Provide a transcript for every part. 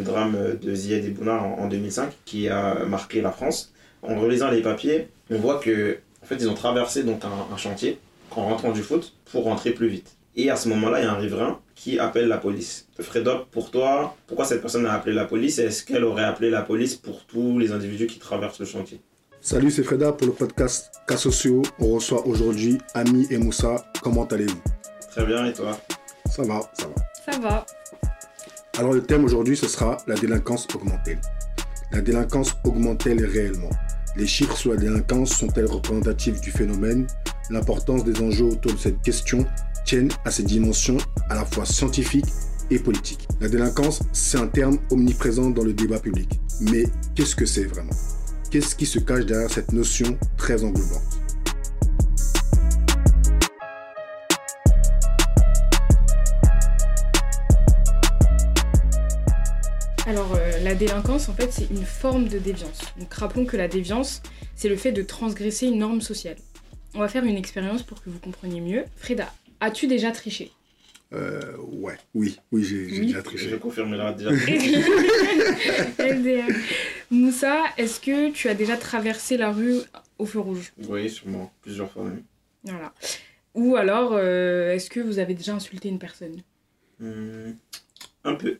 le drame de Ziad Bouna en, en 2005 qui a marqué la France. En relisant les papiers, on voit que en fait, ils ont traversé donc un, un chantier en rentrant du foot pour rentrer plus vite. Et à ce moment-là, il y a un riverain qui appelle la police. Fredo, pour toi, pourquoi cette personne a appelé la police et est-ce qu'elle aurait appelé la police pour tous les individus qui traversent le chantier? Salut, c'est Freda pour le podcast Cas sociaux. On reçoit aujourd'hui Ami et Moussa. Comment allez-vous? Très bien, et toi? Ça va, ça va. Ça va. Alors le thème aujourd'hui, ce sera la délinquance augmente-t-elle La délinquance augmente-t-elle réellement? Les chiffres sur la délinquance sont-elles représentatifs du phénomène? L'importance des enjeux autour de cette question tiennent à ses dimensions à la fois scientifiques et politiques. La délinquance, c'est un terme omniprésent dans le débat public. Mais qu'est-ce que c'est vraiment? Qu'est-ce qui se cache derrière cette notion très englobante? Alors, euh, la délinquance, en fait, c'est une forme de déviance. Donc, rappelons que la déviance, c'est le fait de transgresser une norme sociale. On va faire une expérience pour que vous compreniez mieux. Freda, as-tu déjà triché? Euh, Ouais, oui, oui, j'ai Oui. déjà Je triché. confirme là déjà. LDR. Moussa, est-ce que tu as déjà traversé la rue au feu rouge? Oui, sûrement, plusieurs fois même. Voilà. Ou alors, euh, est-ce que vous avez déjà insulté une personne? Hmm, un peu.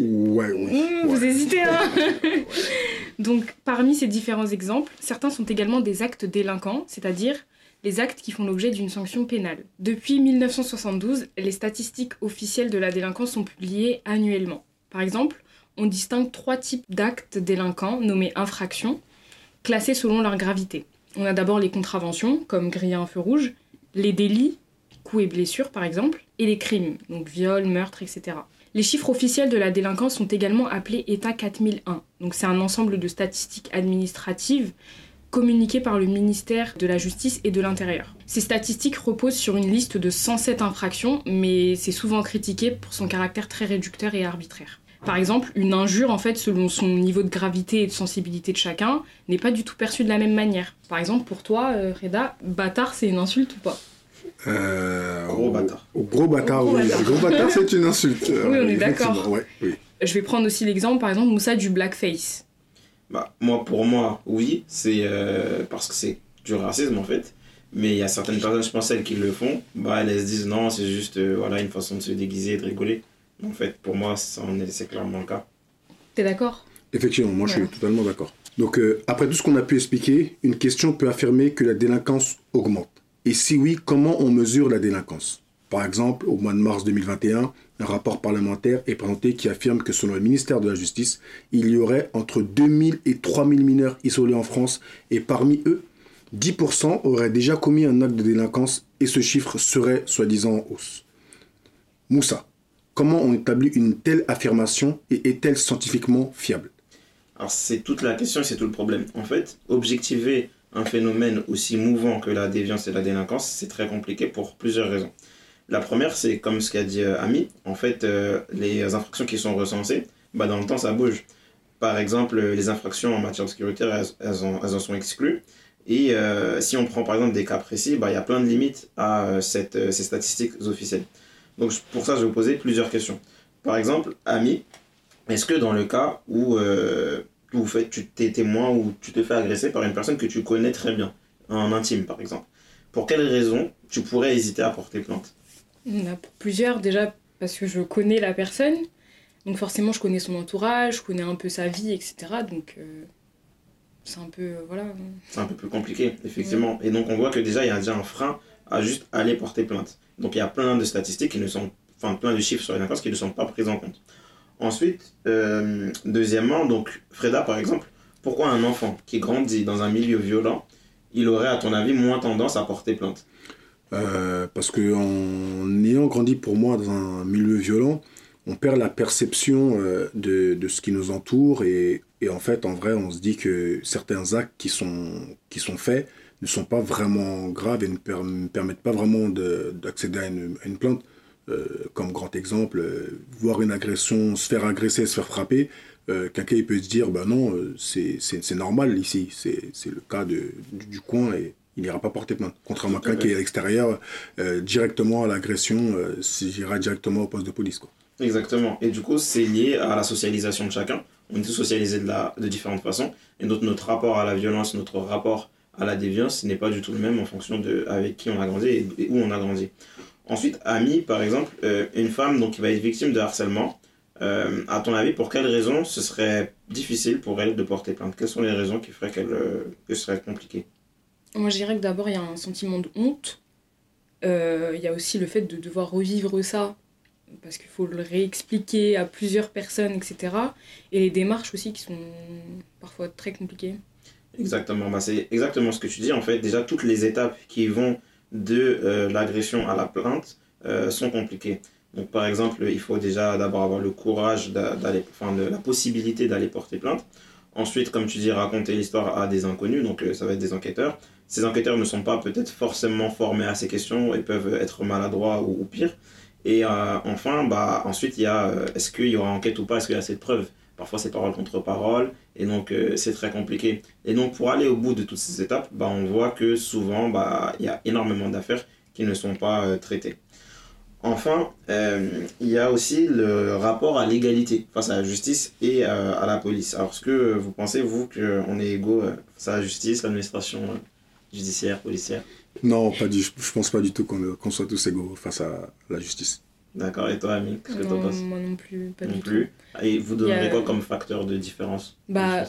Ouais, oui. Mmh, Vous hésitez, hein Donc, parmi ces différents exemples, certains sont également des actes délinquants, c'est-à-dire les actes qui font l'objet d'une sanction pénale. Depuis 1972, les statistiques officielles de la délinquance sont publiées annuellement. Par exemple, on distingue trois types d'actes délinquants nommés infractions, classés selon leur gravité. On a d'abord les contraventions, comme griller un feu rouge, les délits, coups et blessures par exemple, et les crimes, donc viol, meurtre, etc. Les chiffres officiels de la délinquance sont également appelés État 4001. Donc c'est un ensemble de statistiques administratives communiquées par le ministère de la Justice et de l'Intérieur. Ces statistiques reposent sur une liste de 107 infractions, mais c'est souvent critiqué pour son caractère très réducteur et arbitraire. Par exemple, une injure, en fait, selon son niveau de gravité et de sensibilité de chacun, n'est pas du tout perçue de la même manière. Par exemple, pour toi, euh, Reda, bâtard, c'est une insulte ou pas? Euh, Gros bâtard. Au gros bâtard, gros oui. bâtard. Gros bâtard, c'est une insulte. Oui, on est effectivement, d'accord. Ouais, oui. Je vais prendre aussi l'exemple, par exemple, Moussa du blackface. Bah, moi, pour moi, oui, c'est euh, parce que c'est du racisme en fait. Mais il y a certaines personnes, je pense, celles qui le font, bah, elles se disent non, c'est juste euh, voilà, une façon de se déguiser et de rigoler. En fait, pour moi, c'est clairement le cas. T'es d'accord? Effectivement, moi je suis totalement d'accord. Donc euh, après tout ce qu'on a pu expliquer, une question peut affirmer que la délinquance augmente. Et si oui, comment on mesure la délinquance? Par exemple, au mois de mars 2021, un rapport parlementaire est présenté qui affirme que selon le ministère de la Justice, il y aurait entre 2000 et 3000 mineurs isolés en France et parmi eux, 10% auraient déjà commis un acte de délinquance et ce chiffre serait soi-disant en hausse. Moussa, comment on établit une telle affirmation et est-elle scientifiquement fiable? Alors, c'est toute la question et c'est tout le problème. En fait, objectiver un phénomène aussi mouvant que la déviance et la délinquance, c'est très compliqué pour plusieurs raisons. La première, c'est comme ce qu'a dit euh, Ami, en fait, euh, les infractions qui sont recensées, bah, dans le temps, ça bouge. Par exemple, euh, les infractions en matière de sécurité, elles, en, sont exclues. Et si on prend par exemple des cas précis, bah, il y a plein de limites à cette, ces statistiques officielles. Donc pour ça, je vais vous poser plusieurs questions. Par exemple, Ami, est-ce que dans le cas où où fait, tu t'es témoin ou tu te fais agresser par une personne que tu connais très bien, en intime par exemple, pour quelle raison tu pourrais hésiter à porter plainte? Il y en a pour plusieurs, déjà parce que je connais la personne, donc forcément je connais son entourage, je connais un peu sa vie, etc. Donc euh, c'est un peu, euh, voilà. C'est un peu plus compliqué, effectivement. Et donc on voit que déjà il y a déjà un frein à juste aller porter plainte. Donc il y a plein de statistiques qui ne sont, enfin plein de chiffres sur les qui ne sont pas pris en compte. Ensuite, euh, deuxièmement, donc Freda par exemple, pourquoi un enfant qui grandit dans un milieu violent, il aurait à ton avis moins tendance à porter plainte? Euh, parce que en ayant grandi pour moi dans un milieu violent, on perd la perception euh, de, ce qui nous entoure et, en fait, en vrai, on se dit que certains actes qui sont, faits ne sont pas vraiment graves et ne per- ne permettent pas vraiment de- d'accéder à une plainte. Euh, comme grand exemple, euh, voir une agression, se faire agresser, se faire frapper, euh, quelqu'un il peut se dire, bah non, euh, c'est normal ici, c'est le cas du, coin et il n'ira pas porter plainte. Contrairement à quelqu'un qui est à l'extérieur, directement à l'agression, euh, j'irai directement au poste de police. Exactement. Et du coup, c'est lié à la socialisation de chacun. On est tous socialisés de différentes façons. Et notre, notre rapport à la violence, notre rapport à la déviance n'est pas du tout le même en fonction de avec qui on a grandi et, où on a grandi. Ensuite, Ami, par exemple, euh, une femme donc, qui va être victime de harcèlement, euh, à ton avis, pour quelles raisons ce serait difficile pour elle de porter plainte? Quelles sont les raisons qui feraient qu'elle, euh, que ce serait compliqué? Moi, je dirais que d'abord, il y a un sentiment de honte. Il y a aussi le fait de devoir revivre ça parce qu'il faut le réexpliquer à plusieurs personnes, etc. Et les démarches aussi qui sont parfois très compliquées. Exactement, bah, c'est exactement ce que tu dis. En fait, déjà, toutes les étapes qui vont de euh, l'agression à la plainte euh, sont compliquées. Donc, par exemple, il faut déjà d'abord avoir le courage d'aller, enfin, la possibilité d'aller porter plainte. Ensuite, comme tu dis, raconter l'histoire à des inconnus, donc euh, ça va être des enquêteurs. Ces enquêteurs ne sont pas peut-être forcément formés à ces questions et peuvent être maladroits ou, ou pire. Et enfin, bah, ensuite, il y a est-ce qu'il y aura enquête ou pas, est-ce qu'il y a assez de preuves Parfois, c'est parole contre parole, et donc euh, c'est très compliqué. Et donc, pour aller au bout de toutes ces étapes, bah, on voit que souvent, bah, il y a énormément d'affaires qui ne sont pas euh, traitées. Enfin, euh, il y a aussi le rapport à l'égalité face à la justice et à la police. Alors, est-ce que vous pensez, vous, qu'on est égaux face à la justice, l'administration judiciaire, policière? Non, pas du, je pense pas du tout qu'on soit tous égaux face à la justice. D'accord, et toi, Ami, qu'est-ce que tu en penses Moi non plus, pas non du plus. tout. Et vous donneriez quoi comme facteur de différence bah,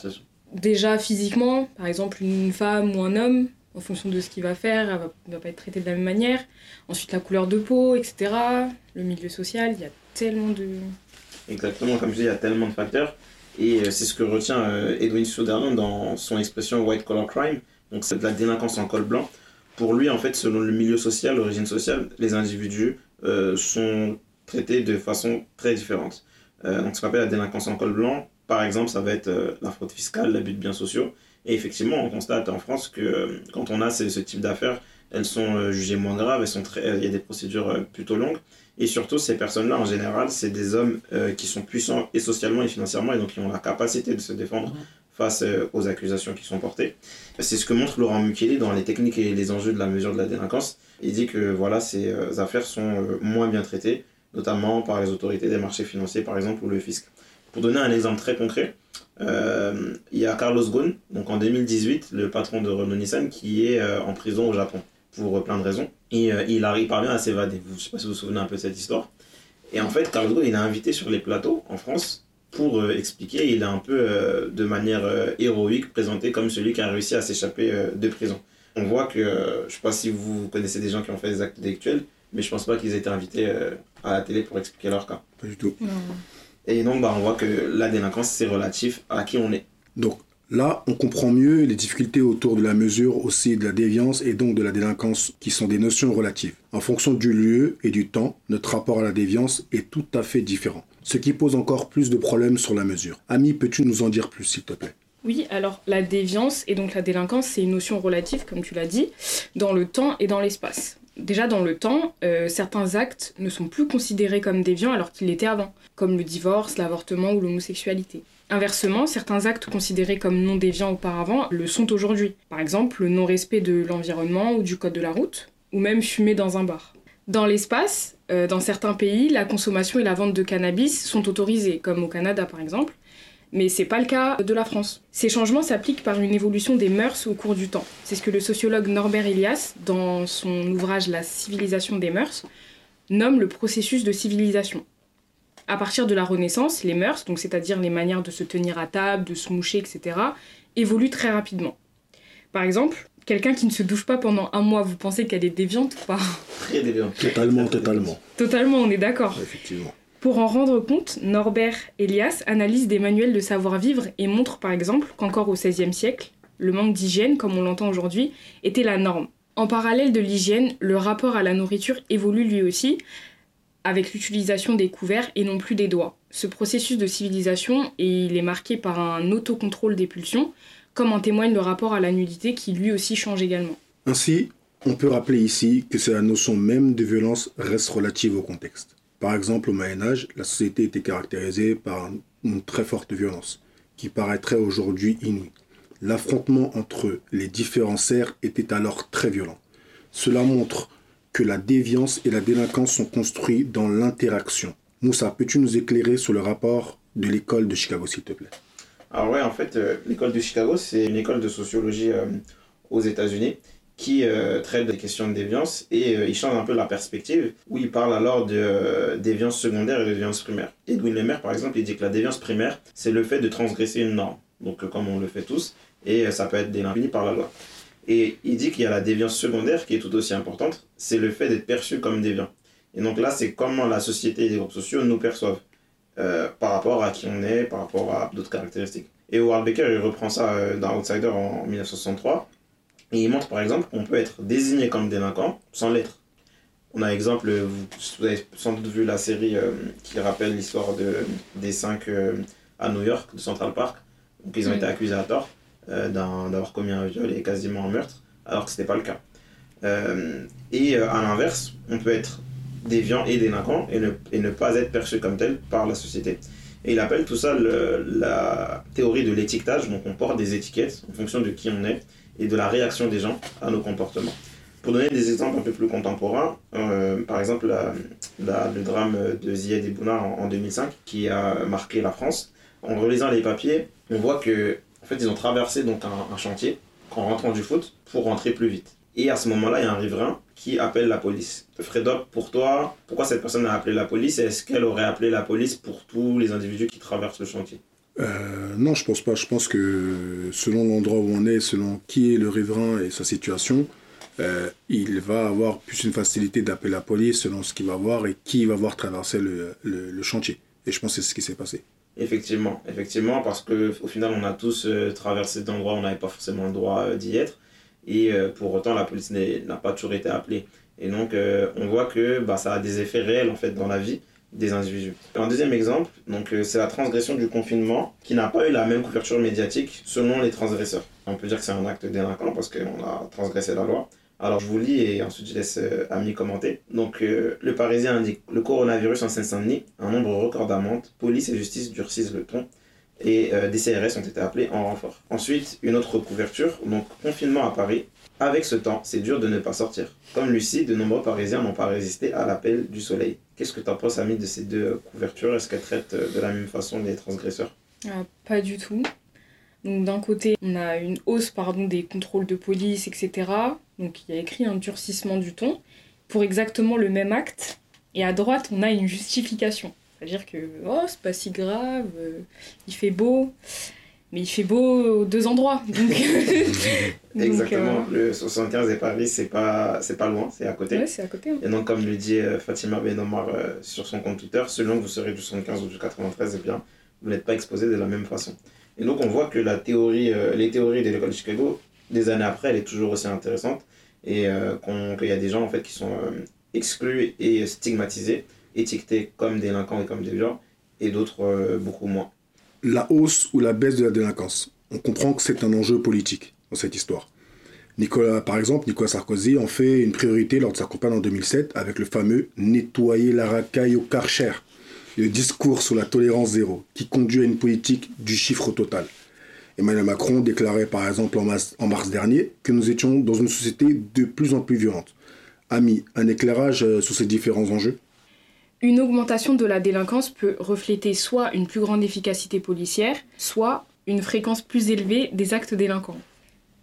Déjà physiquement, par exemple, une femme ou un homme, en fonction de ce qu'il va faire, elle va, va pas être traitée de la même manière. Ensuite, la couleur de peau, etc. Le milieu social, il y a tellement de. Exactement, comme je dis, il y a tellement de facteurs. Et euh, c'est ce que retient euh, Edwin Sutherland dans son expression white collar crime. Donc, c'est de la délinquance en col blanc. Pour lui, en fait, selon le milieu social, l'origine sociale, les individus euh, sont traités de façon très différente. Euh, donc, ce qu'on appelle la délinquance en col blanc, par exemple, ça va être euh, la fraude fiscale, l'abus de biens sociaux. Et effectivement, on constate en France que quand on a ce, type d'affaires, elles sont jugées moins graves, elles sont très, il y a des procédures plutôt longues. Et surtout, ces personnes-là, en général, c'est des hommes qui sont puissants et socialement et financièrement, et donc qui ont la capacité de se défendre mmh. Face aux accusations qui sont portées. C'est ce que montre Laurent Mukeli dans les techniques et les enjeux de la mesure de la délinquance. Il dit que voilà, ces euh, affaires sont euh, moins bien traitées, notamment par les autorités des marchés financiers, par exemple, ou le fisc. Pour donner un exemple très concret, euh, il y a Carlos Ghosn, donc en 2018, le patron de Renault Nissan, qui est en prison au Japon, pour plein de raisons. Il, arrive, parvient à s'évader. Je ne sais pas si vous vous souvenez un peu de cette histoire. Et en fait, Carlos Ghosn, il est invité sur les plateaux en France pour expliquer. Il est un peu, de manière héroïque, présenté comme celui qui a réussi à s'échapper de prison on voit que, euh, je ne sais pas si vous connaissez des gens qui ont fait des actes délictuels, mais je pense pas qu'ils aient été invités euh, à la télé pour expliquer leur cas. Pas du tout. Et donc, bah, on voit que la délinquance, c'est relatif à qui on est. Donc là, on comprend mieux les difficultés autour de la mesure aussi de la déviance et donc de la délinquance qui sont des notions relatives. En fonction du lieu et du temps, notre rapport à la déviance est tout à fait différent. Ce qui pose encore plus de problèmes sur la mesure. Ami, peux-tu nous en dire plus, s'il te plaît? Oui, alors la déviance et donc la délinquance, c'est une notion relative, comme tu l'as dit, dans le temps et dans l'espace. Déjà dans le temps, euh, certains actes ne sont plus considérés comme déviants alors qu'ils l'étaient avant, comme le divorce, l'avortement ou l'homosexualité. Inversement, certains actes considérés comme non déviants auparavant le sont aujourd'hui. Par exemple, le non-respect de l'environnement ou du code de la route, ou même fumer dans un bar. Dans l'espace, euh, dans certains pays, la consommation et la vente de cannabis sont autorisées, comme au Canada par exemple, mais c'est pas le cas de la France. Ces changements s'appliquent par une évolution des mœurs au cours du temps. C'est ce que le sociologue Norbert Elias, dans son ouvrage La civilisation des mœurs, nomme le processus de civilisation. À partir de la Renaissance, les mœurs, donc c'est-à-dire les manières de se tenir à table, de se moucher, etc., évoluent très rapidement. Par exemple, quelqu'un qui ne se douche pas pendant un mois, vous pensez qu'elle est déviante ou pas Très déviante. Totalement, totalement. Totalement, on est d'accord. Effectivement. Pour en rendre compte, Norbert Elias analyse des manuels de savoir-vivre et montre par exemple qu'encore au XVIe siècle, le manque d'hygiène, comme on l'entend aujourd'hui, était la norme. En parallèle de l'hygiène, le rapport à la nourriture évolue lui aussi, avec l'utilisation des couverts et non plus des doigts. Ce processus de civilisation, il est marqué par un autocontrôle des pulsions, comme en témoigne le rapport à la nudité qui lui aussi change également. Ainsi, on peut rappeler ici que c'est la notion même de violence reste relative au contexte. Par exemple, au Moyen Âge, la société était caractérisée par une très forte violence, qui paraîtrait aujourd'hui inouïe. L'affrontement entre les différents serfs était alors très violent. Cela montre que la déviance et la délinquance sont construits dans l'interaction, Moussa, peux-tu nous éclairer sur le rapport de l'école de Chicago, s'il te plaît? Alors ouais, en fait, euh, l'école de Chicago, c'est une école de sociologie euh, aux États-Unis qui euh, traite des questions de déviance et il change un peu la perspective où il parle alors de déviance secondaire et de déviance primaire. Edwin Lemaire, par exemple, il dit que la déviance primaire, c'est le fait de transgresser une norme, donc comme on le fait tous, et ça peut être délimité par la loi. Et il dit qu'il y a la déviance secondaire qui est tout aussi importante, c'est le fait d'être perçu comme déviant. Et donc là, c'est comment la société et les groupes sociaux nous perçoivent euh, par rapport à qui on est, par rapport à d'autres caractéristiques. Et Howard Baker, il reprend ça euh, dans Outsider en 1963. Et il montre par exemple qu'on peut être désigné comme délinquant sans l'être. On a exemple, vous, avez sans doute vu la série euh, qui rappelle l'histoire de, des cinq à New York, de Central Park. Donc ils ont été accusés à tort d'avoir commis un viol et quasiment un meurtre, alors que ce n'était pas le cas. et à l'inverse, on peut être déviant et délinquant et ne, et ne pas être perçu comme tel par la société. Et il appelle tout ça la théorie de l'étiquetage, donc on porte des étiquettes en fonction de qui on est et de la réaction des gens à nos comportements. Pour donner des exemples un peu plus contemporains, euh, par exemple le drame de Ziad Ebouna en, en 2005 qui a marqué la France. En relisant les papiers, on voit que en fait, ils ont traversé donc un chantier en rentrant du foot pour rentrer plus vite. Et à ce moment-là, il y a un riverain qui appelle la police. Fredop, pour toi, pourquoi cette personne a appelé la police et est-ce qu'elle aurait appelé la police pour tous les individus qui traversent le chantier? Euh, non, je pense pas. Je pense que selon l'endroit où on est, selon qui est le riverain et sa situation, euh, il va avoir plus une facilité d'appeler la police selon ce qu'il va voir et qui va voir traverser le, le, chantier. Et je pense que c'est ce qui s'est passé. Effectivement, effectivement, parce qu'au final, on a tous euh, traversé d'endroits où on n'avait pas forcément le droit d'y être et euh, pour autant la police n'a pas toujours été appelée. Et donc euh, on voit que bah, ça a des effets réels en fait dans la vie des individus. Un deuxième exemple, donc euh, c'est la transgression du confinement qui n'a pas eu la même couverture médiatique selon les transgresseurs. On peut dire que c'est un acte délinquant parce qu'on a transgressé la loi. Alors je vous lis et ensuite je laisse Ami commenter. Donc le Parisien indique le coronavirus en Seine-Saint-Denis, un nombre record d'amendes, police et justice durcissent le ton et euh, des CRS ont été appelés en renfort. Ensuite, une autre couverture, donc confinement à Paris. Avec ce temps, c'est dur de ne pas sortir. Comme Lucie, de nombreux Parisiens n'ont pas résisté à l'appel du soleil. Qu'est-ce que tu en penses, Ami, de ces deux couvertures? Est-ce qu'elles traitent euh, de la même façon les transgresseurs? Ah, Pas du tout. Donc d'un côté, on a une hausse pardon, des contrôles de police, etc. Donc il y a écrit un durcissement du ton pour exactement le même acte. Et à droite, on a une justification. C'est-à-dire que oh, c'est pas si grave, euh, il fait beau, mais il fait beau aux deux endroits. Exactement, euh, le 75 et Paris, c'est pas, c'est pas loin, c'est à côté. Ouais, c'est à côté. Hein. Et donc, comme le dit euh, Fatima Benomar sur son compte Twitter, selon que vous serez du 75 ou du 93, eh bien, vous n'êtes pas exposé de la même façon. Et donc, on voit que la théorie, les théories de l'école de Chicago, des années après, elle est toujours aussi intéressante et qu'il y a des gens en fait qui sont exclus et stigmatisés étiquetés comme délinquants et comme déviants, et d'autres euh, beaucoup moins. La hausse ou la baisse de la délinquance. On comprend que c'est un enjeu politique dans cette histoire. Nicolas, par exemple, Nicolas Sarkozy en fait une priorité lors de sa campagne en 2007 avec le fameux nettoyer la racaille au karcher, le discours sur la tolérance zéro, qui conduit à une politique du chiffre total. Emmanuel Macron déclarait par exemple en mars, en mars dernier que nous étions dans une société de plus en plus violente. Ami, un éclairage euh, sur ces différents enjeux? Une augmentation de la délinquance peut refléter soit une plus grande efficacité policière, soit une fréquence plus élevée des actes délinquants.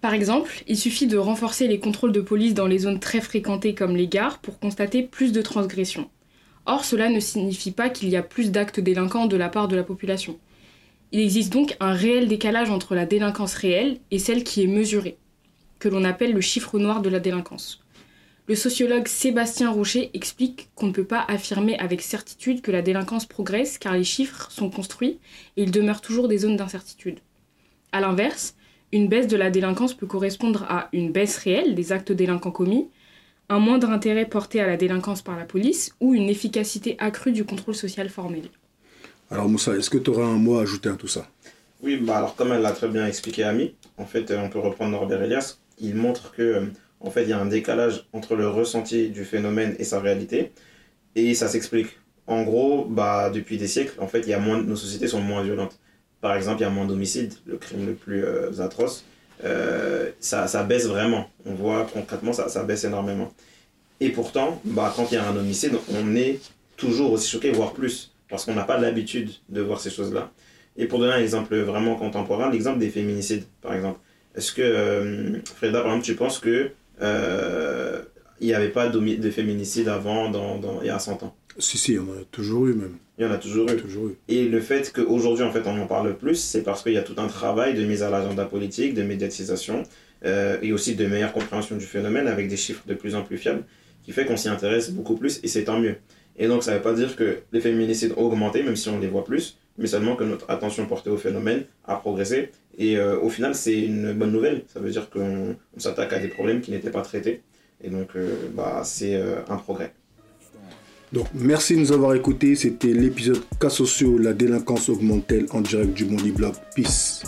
Par exemple, il suffit de renforcer les contrôles de police dans les zones très fréquentées comme les gares pour constater plus de transgressions. Or, cela ne signifie pas qu'il y a plus d'actes délinquants de la part de la population. Il existe donc un réel décalage entre la délinquance réelle et celle qui est mesurée, que l'on appelle le chiffre noir de la délinquance. Le sociologue Sébastien Rocher explique qu'on ne peut pas affirmer avec certitude que la délinquance progresse car les chiffres sont construits et il demeure toujours des zones d'incertitude. A l'inverse, une baisse de la délinquance peut correspondre à une baisse réelle des actes délinquants commis, un moindre intérêt porté à la délinquance par la police ou une efficacité accrue du contrôle social formel. Alors Moussa, est-ce que tu aurais un mot à ajouter à tout ça? Oui, bah alors comme elle l'a très bien expliqué Ami, en fait on peut reprendre Norbert Elias, il montre que euh, en fait, il y a un décalage entre le ressenti du phénomène et sa réalité. Et ça s'explique. En gros, bah, depuis des siècles, en fait, il y a moins, nos sociétés sont moins violentes. Par exemple, il y a moins d'homicides, le crime le plus euh, atroce. Euh, ça, ça, baisse vraiment. On voit concrètement, ça, ça baisse énormément. Et pourtant, bah, quand il y a un homicide, on est toujours aussi choqués, voire plus, parce qu'on n'a pas l'habitude de voir ces choses-là. Et pour donner un exemple vraiment contemporain, l'exemple des féminicides, par exemple. Est-ce que, euh, Freda, par exemple, tu penses que euh, il n'y avait pas de féminicide avant, dans, dans, il y a 100 ans Si, si, il y en a toujours eu même. Il y en a toujours eu. Toujours eu. Et le fait qu'aujourd'hui, en fait, on en parle plus, c'est parce qu'il y a tout un travail de mise à l'agenda politique, de médiatisation, euh, et aussi de meilleure compréhension du phénomène avec des chiffres de plus en plus fiables, qui fait qu'on s'y intéresse beaucoup plus, et c'est tant mieux. Et donc, ça ne veut pas dire que les féminicides ont augmenté, même si on les voit plus, mais seulement que notre attention portée au phénomène a progressé. Et euh, au final, c'est une bonne nouvelle. Ça veut dire qu'on s'attaque à des problèmes qui n'étaient pas traités. Et donc, euh, bah, c'est euh, un progrès. Donc, merci de nous avoir écoutés. C'était l'épisode Cas sociaux, la délinquance augmente-t-elle en direct du Mondi Blog. Peace.